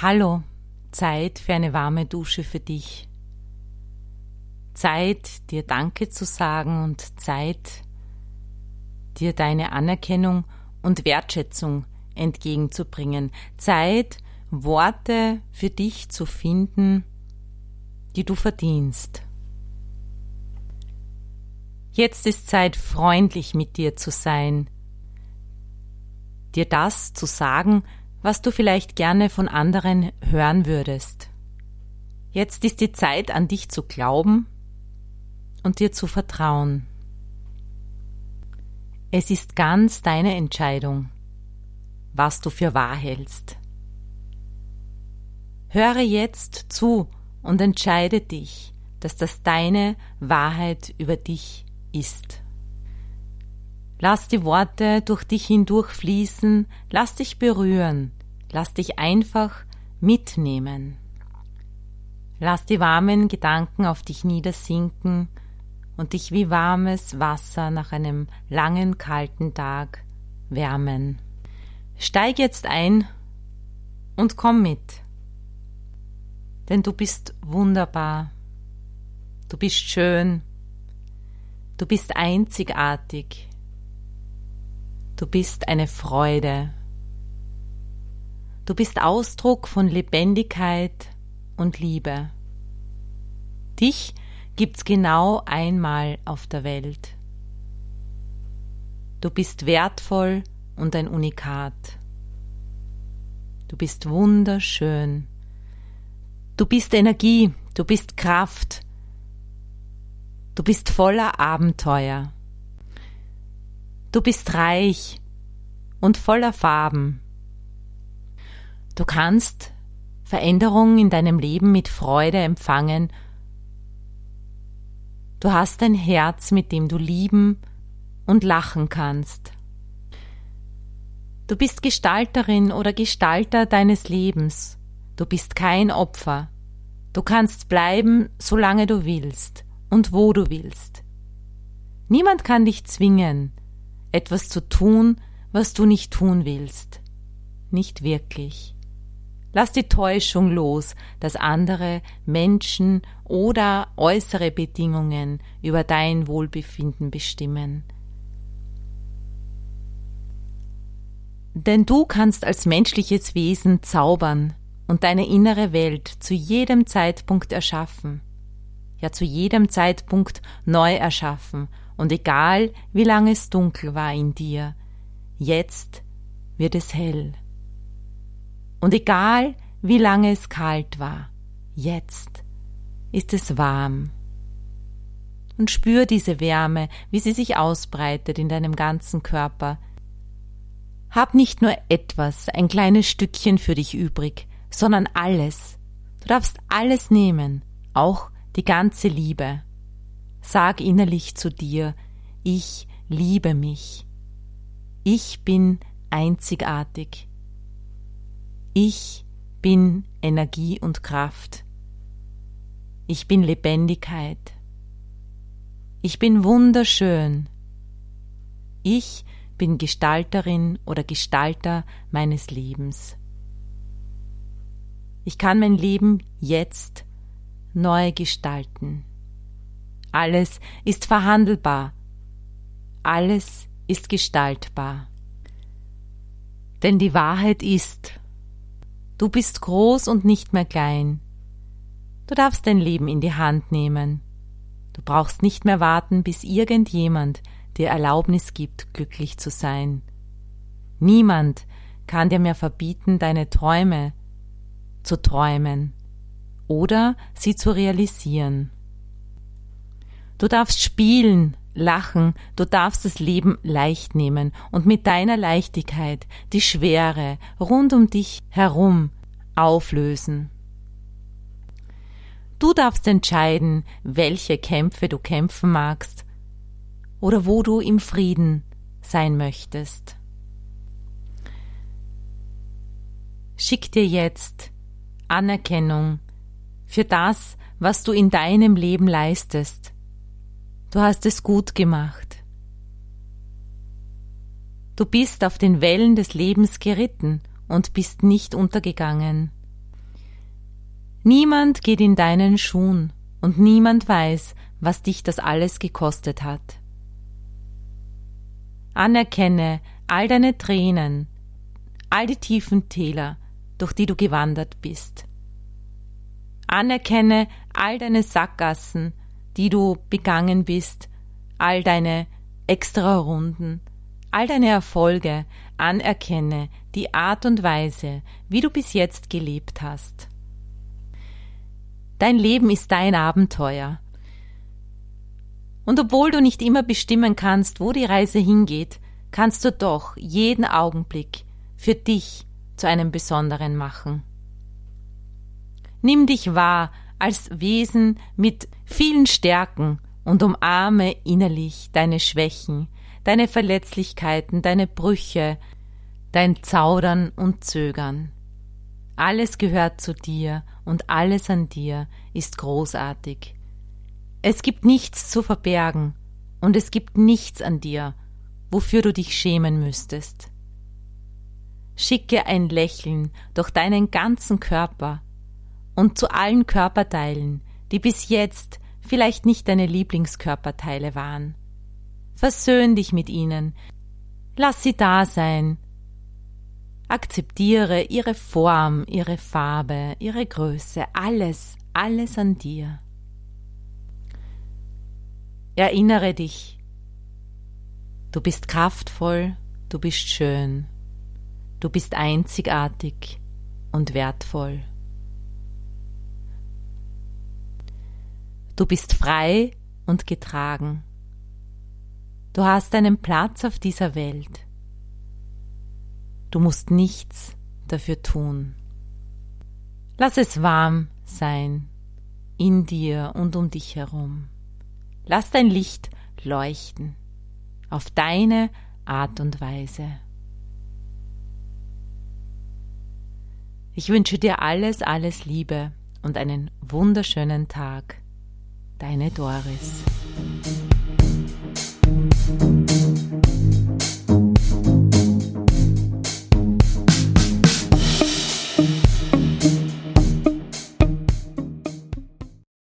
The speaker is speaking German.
Hallo, Zeit für eine warme Dusche für dich. Zeit, dir Danke zu sagen und Zeit, dir deine Anerkennung und Wertschätzung entgegenzubringen. Zeit, Worte für dich zu finden, die du verdienst. Jetzt ist Zeit, freundlich mit dir zu sein, dir das zu sagen, was du vielleicht gerne von anderen hören würdest. Jetzt ist die Zeit, an dich zu glauben und dir zu vertrauen. Es ist ganz deine Entscheidung, was du für wahr hältst. Höre jetzt zu und entscheide dich, dass das deine Wahrheit über dich ist. Lass die Worte durch dich hindurch fließen, lass dich berühren, lass dich einfach mitnehmen. Lass die warmen Gedanken auf dich niedersinken und dich wie warmes Wasser nach einem langen kalten Tag wärmen. Steig jetzt ein und komm mit. Denn du bist wunderbar. Du bist schön. Du bist einzigartig. Du bist eine Freude. Du bist Ausdruck von Lebendigkeit und Liebe. Dich gibt's genau einmal auf der Welt. Du bist wertvoll und ein Unikat. Du bist wunderschön. Du bist Energie, du bist Kraft. Du bist voller Abenteuer. Du bist reich und voller Farben. Du kannst Veränderungen in deinem Leben mit Freude empfangen. Du hast ein Herz, mit dem du lieben und lachen kannst. Du bist Gestalterin oder Gestalter deines Lebens. Du bist kein Opfer. Du kannst bleiben, solange du willst und wo du willst. Niemand kann dich zwingen, etwas zu tun, was du nicht tun willst. Nicht wirklich. Lass die Täuschung los, dass andere Menschen oder äußere Bedingungen über dein Wohlbefinden bestimmen. Denn du kannst als menschliches Wesen zaubern und deine innere Welt zu jedem Zeitpunkt erschaffen, ja zu jedem Zeitpunkt neu erschaffen und egal, wie lange es dunkel war in dir, jetzt wird es hell. Und egal, wie lange es kalt war, jetzt ist es warm. Und spür diese Wärme, wie sie sich ausbreitet in deinem ganzen Körper. Hab nicht nur etwas, ein kleines Stückchen für dich übrig, sondern alles. Du darfst alles nehmen, auch die ganze Liebe. Sag innerlich zu dir, ich liebe mich. Ich bin einzigartig. Ich bin Energie und Kraft. Ich bin Lebendigkeit. Ich bin wunderschön. Ich bin Gestalterin oder Gestalter meines Lebens. Ich kann mein Leben jetzt neu gestalten. Alles ist verhandelbar. Alles ist gestaltbar. Denn die Wahrheit ist, du bist groß und nicht mehr klein. Du darfst dein Leben in die Hand nehmen. Du brauchst nicht mehr warten, bis irgendjemand dir Erlaubnis gibt, glücklich zu sein. Niemand kann dir mehr verbieten, deine Träume zu träumen oder sie zu realisieren. Du darfst spielen, lachen, du darfst das Leben leicht nehmen und mit deiner Leichtigkeit die Schwere rund um dich herum auflösen. Du darfst entscheiden, welche Kämpfe du kämpfen magst oder wo du im Frieden sein möchtest. Schick dir jetzt Anerkennung für das, was du in deinem Leben leistest, Du hast es gut gemacht. Du bist auf den Wellen des Lebens geritten und bist nicht untergegangen. Niemand geht in deinen Schuhen und niemand weiß, was dich das alles gekostet hat. Anerkenne all deine Tränen, all die tiefen Täler, durch die du gewandert bist. Anerkenne all deine Sackgassen, die du begangen bist, all deine extra Runden, all deine Erfolge, anerkenne die Art und Weise, wie du bis jetzt gelebt hast. Dein Leben ist dein Abenteuer. Und obwohl du nicht immer bestimmen kannst, wo die Reise hingeht, kannst du doch jeden Augenblick für dich zu einem besonderen machen. Nimm dich wahr als Wesen mit vielen Stärken und umarme innerlich deine Schwächen, deine Verletzlichkeiten, deine Brüche, dein Zaudern und Zögern. Alles gehört zu dir und alles an dir ist großartig. Es gibt nichts zu verbergen und es gibt nichts an dir, wofür du dich schämen müsstest. Schicke ein Lächeln durch deinen ganzen Körper und zu allen Körperteilen, die bis jetzt vielleicht nicht deine Lieblingskörperteile waren. Versöhn dich mit ihnen, lass sie da sein Akzeptiere ihre Form, ihre Farbe, ihre Größe, alles, alles an dir. Erinnere dich, du bist kraftvoll, du bist schön, du bist einzigartig und wertvoll. Du bist frei und getragen. Du hast einen Platz auf dieser Welt. Du musst nichts dafür tun. Lass es warm sein in dir und um dich herum. Lass dein Licht leuchten auf deine Art und Weise. Ich wünsche dir alles, alles Liebe und einen wunderschönen Tag. Deine Doris.